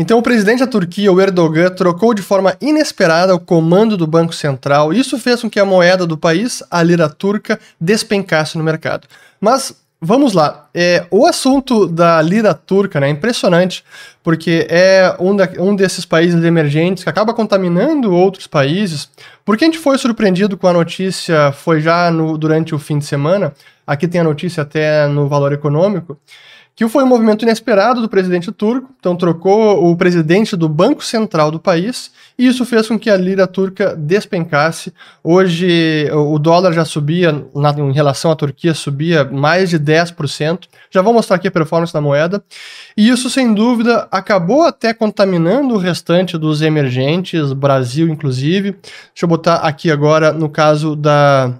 Então, o presidente da Turquia, o Erdogan, trocou de forma inesperada o comando do Banco Central. Isso fez com que a moeda do país, a lira turca, despencasse no mercado. Mas Vamos lá. É, o assunto da lira turca né, é impressionante, porque é um, da, um desses países emergentes que acaba contaminando outros países. Porque a gente foi surpreendido com a notícia, foi já no, durante o fim de semana, aqui tem a notícia até no valor econômico, que foi um movimento inesperado do presidente turco, então trocou o presidente do Banco Central do país, e isso fez com que a lira turca despencasse. Hoje o dólar já subia, na, em relação à Turquia, subia mais de 10%. Já vou mostrar aqui a performance da moeda. E isso, sem dúvida, acabou até contaminando o restante dos emergentes, Brasil inclusive. Deixa eu botar aqui agora no caso da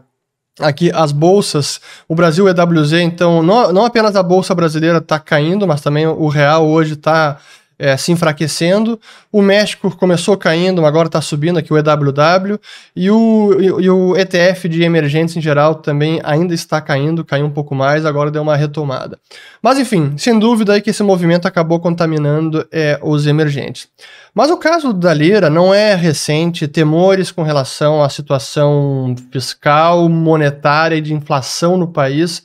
aqui as bolsas, o Brasil EWZ, então não, não apenas a bolsa brasileira está caindo, mas também o real hoje está é, se enfraquecendo. O México começou caindo, agora está subindo aqui o EWW. E o, e, e, o ETF de emergentes em geral também ainda está caindo, caiu um pouco mais, agora deu uma retomada. Mas enfim, sem dúvida aí que esse movimento acabou contaminando é, os emergentes. Mas o caso da Lira não é recente, temores com relação à situação fiscal, monetária e de inflação no país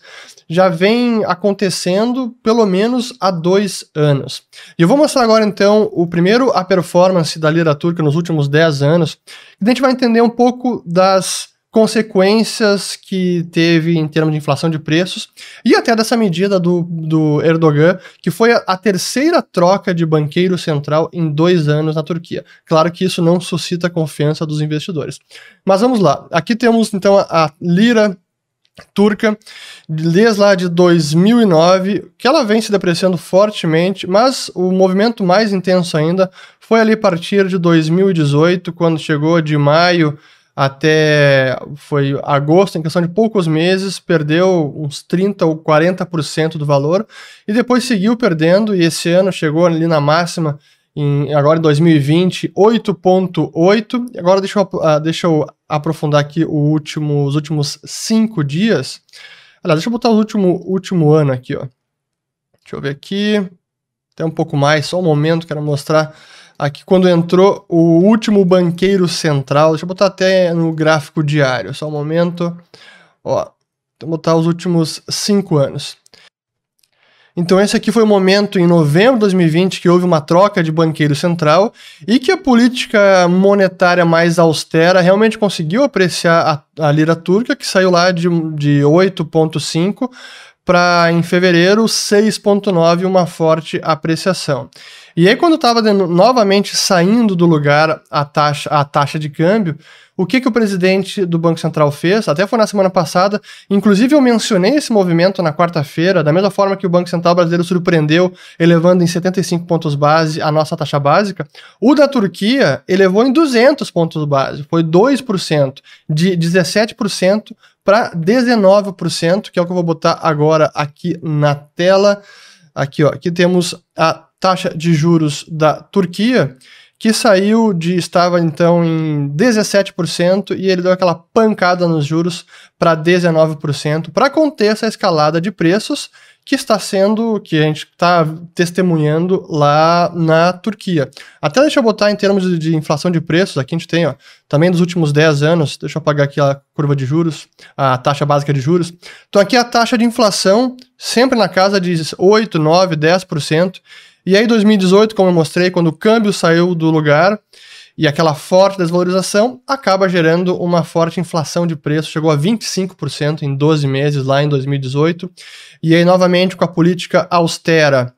já vem acontecendo pelo menos há dois anos. E eu vou mostrar agora então o primeiro a performance da lira turca nos últimos 10 anos, e a gente vai entender um pouco das consequências que teve em termos de inflação de preços e até dessa medida do, do Erdogan, que foi a, a, terceira troca de banqueiro central em dois anos na Turquia. Claro que isso não suscita confiança dos investidores. Mas vamos lá. Aqui temos então a, a lira turca, desde lá de 2009, que ela vem se depreciando fortemente, mas o movimento mais intenso ainda foi ali a partir de 2018, quando chegou de maio até foi agosto, em questão de poucos meses, perdeu uns 30 ou 40% do valor e depois seguiu perdendo e esse ano chegou ali na máxima em, agora em 2020, 8.8. Agora deixa eu, uh, deixa eu aprofundar aqui último, os últimos cinco dias. Aliás, deixa eu botar o último, último ano aqui, ó. Deixa eu ver aqui. Até um pouco mais, só um momento, quero mostrar aqui quando entrou o último banqueiro central. Deixa eu botar até no gráfico diário, só um momento. Ó, vou botar os últimos cinco anos. Então esse aqui foi o momento em novembro de 2020 que houve uma troca de banqueiro central e que a política monetária mais austera realmente conseguiu apreciar a, a lira turca, que saiu lá de, de 8,5 para em fevereiro 6,9, uma forte apreciação. E aí, quando estava novamente saindo do lugar a taxa, a taxa de câmbio, o que, que o presidente do Banco Central fez? Até foi na semana passada. Inclusive, eu mencionei esse movimento na quarta-feira, da mesma forma que o Banco Central brasileiro surpreendeu, elevando em 75 pontos base a nossa taxa básica. O da Turquia elevou em 200 pontos base, foi 2%, de 17% para 19%, que é o que eu vou botar agora aqui na tela. Aqui, ó, aqui temos a taxa de juros da Turquia, que saiu de estava então em 17% e ele deu aquela pancada nos juros para 19% para conter essa escalada de preços que está sendo, que a gente está testemunhando lá na Turquia. Até deixa eu botar em termos de, de, inflação de preços, aqui a gente tem, ó, também dos últimos 10 anos, deixa eu apagar aqui a curva de juros, a taxa básica de juros. Então aqui a taxa de inflação sempre na casa de 8, 9, 10%. E aí, 2018, como eu mostrei, quando o câmbio saiu do lugar e aquela forte desvalorização, acaba gerando uma forte inflação de preço, chegou a 25% em 12 meses lá em 2018. E aí, novamente, com a política austera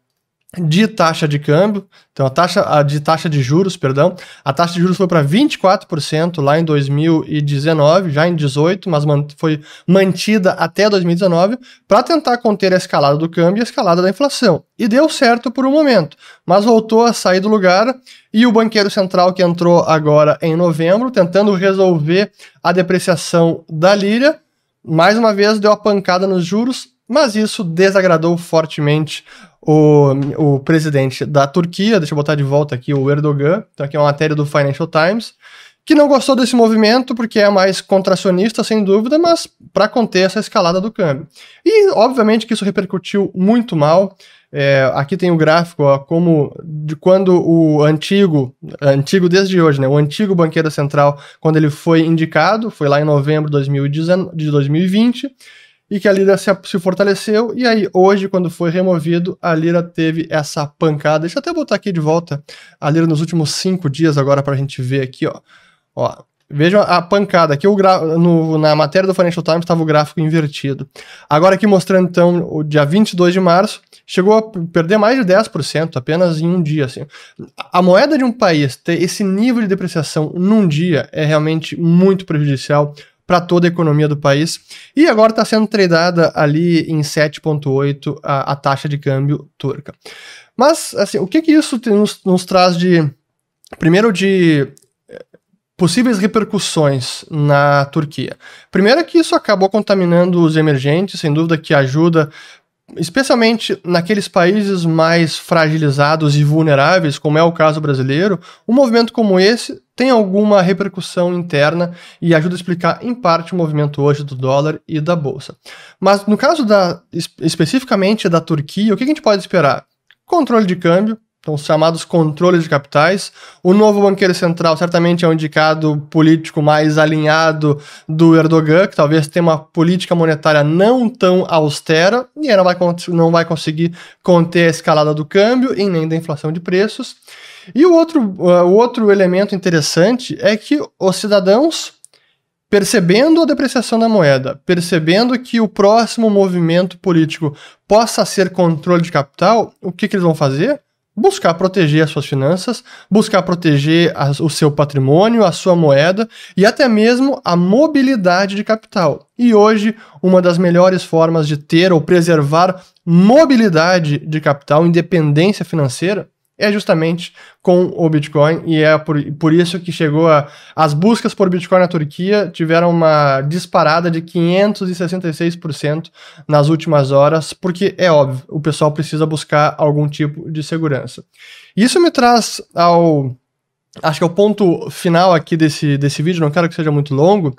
de taxa de câmbio, então a taxa a de taxa de juros, perdão, a taxa de juros foi para 24% lá em 2019, já em 18, mas man foi mantida até 2019 para tentar conter a escalada do câmbio e a escalada da inflação. E deu certo por um momento, mas voltou a sair do lugar e o banqueiro central que entrou agora em novembro, tentando resolver a depreciação da lira, mais uma vez deu a pancada nos juros, mas isso desagradou fortemente o, o presidente da Turquia, deixa eu botar de volta aqui o Erdogan, então aqui é uma matéria do Financial Times, que não gostou desse movimento porque é mais contracionista, sem dúvida, mas para conter essa escalada do câmbio. E, obviamente, que isso repercutiu muito mal. É, aqui tem o gráfico, ó, como de quando o antigo, antigo desde hoje, né? O antigo banqueiro central, quando ele foi indicado, foi lá em novembro de 2020, e que a lira se, se fortaleceu, e aí hoje, quando foi removido, a lira teve essa pancada. Deixa eu até botar aqui de volta a lira nos últimos cinco dias agora para a gente ver aqui, ó. Ó, Vejam a pancada. Aqui o no, na matéria do Financial Times estava o gráfico invertido. Agora aqui mostrando então o dia 22 de março, chegou a perder mais de 10% apenas em um dia. Assim. A moeda de um país ter esse nível de depreciação num dia é realmente muito prejudicial para toda a economia do país. E agora está sendo tradada ali em 7,8 a, a, taxa de câmbio turca. Mas, assim, o que, que isso nos, nos traz de. Primeiro, de possíveis repercussões na Turquia. Primeiro é que isso acabou contaminando os emergentes, sem dúvida que ajuda, especialmente naqueles países mais fragilizados e vulneráveis, como é o caso brasileiro, um movimento como esse tem alguma repercussão interna e ajuda a explicar, em parte, o movimento hoje do dólar e da bolsa. Mas no caso da, especificamente da Turquia, o que a gente pode esperar? Controle de câmbio, então, os chamados controles de capitais. O novo banqueiro central certamente é um indicado político mais alinhado do Erdogan, que talvez tenha uma política monetária não tão austera, e aí não vai, não vai conseguir conter a escalada do câmbio e nem da inflação de preços. E o outro, uh, o outro elemento interessante é que os cidadãos, percebendo a depreciação da moeda, percebendo que o próximo movimento político possa ser controle de capital, o que, que eles vão fazer? buscar proteger as suas finanças, buscar proteger a, o seu patrimônio, a sua moeda e até mesmo a mobilidade de capital. E hoje, uma das melhores formas de ter ou preservar mobilidade de capital, independência financeira, é justamente com o Bitcoin e é por, por isso que chegou a as buscas por Bitcoin na Turquia tiveram uma disparada de 566% nas últimas horas, porque é óbvio, o pessoal precisa buscar algum tipo de segurança. Isso me traz ao acho que é o ponto final aqui desse desse vídeo, não quero que seja muito longo,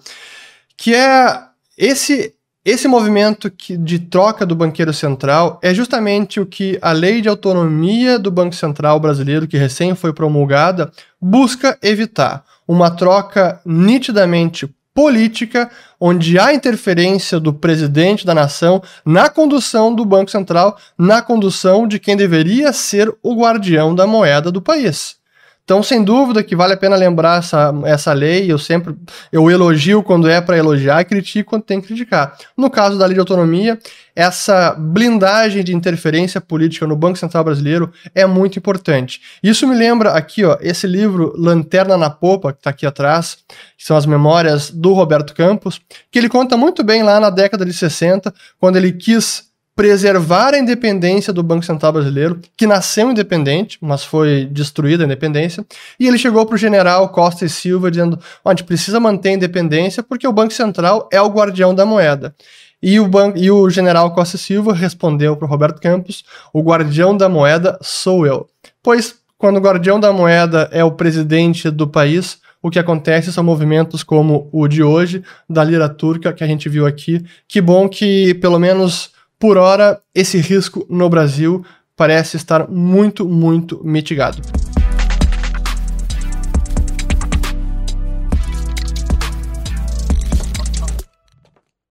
que é esse esse movimento de troca do banqueiro central é justamente o que a lei de autonomia do Banco Central brasileiro, que recém foi promulgada, busca evitar. Uma troca nitidamente política, onde há interferência do presidente da nação na condução do Banco Central, na condução de quem deveria ser o guardião da moeda do país. Então, sem dúvida que vale a pena lembrar essa, essa lei. Eu sempre eu elogio quando é para elogiar e critico quando tem que criticar. No caso da lei de autonomia, essa blindagem de interferência política no Banco Central Brasileiro é muito importante. Isso me lembra aqui, ó, esse livro Lanterna na Popa, que está aqui atrás, que são as memórias do Roberto Campos, que ele conta muito bem lá na década de 60, quando ele quis preservar a independência do Banco Central Brasileiro, que nasceu independente, mas foi destruída a independência, e ele chegou para o general Costa e Silva dizendo: a gente precisa manter a independência porque o Banco Central é o guardião da moeda. E o, banco, e o general Costa e Silva respondeu para o Roberto Campos: o guardião da moeda sou eu. Pois, quando o guardião da moeda é o presidente do país, o que acontece são movimentos como o de hoje, da lira turca, que a gente viu aqui. Que bom que, pelo menos por hora, esse risco no Brasil parece estar muito, muito mitigado.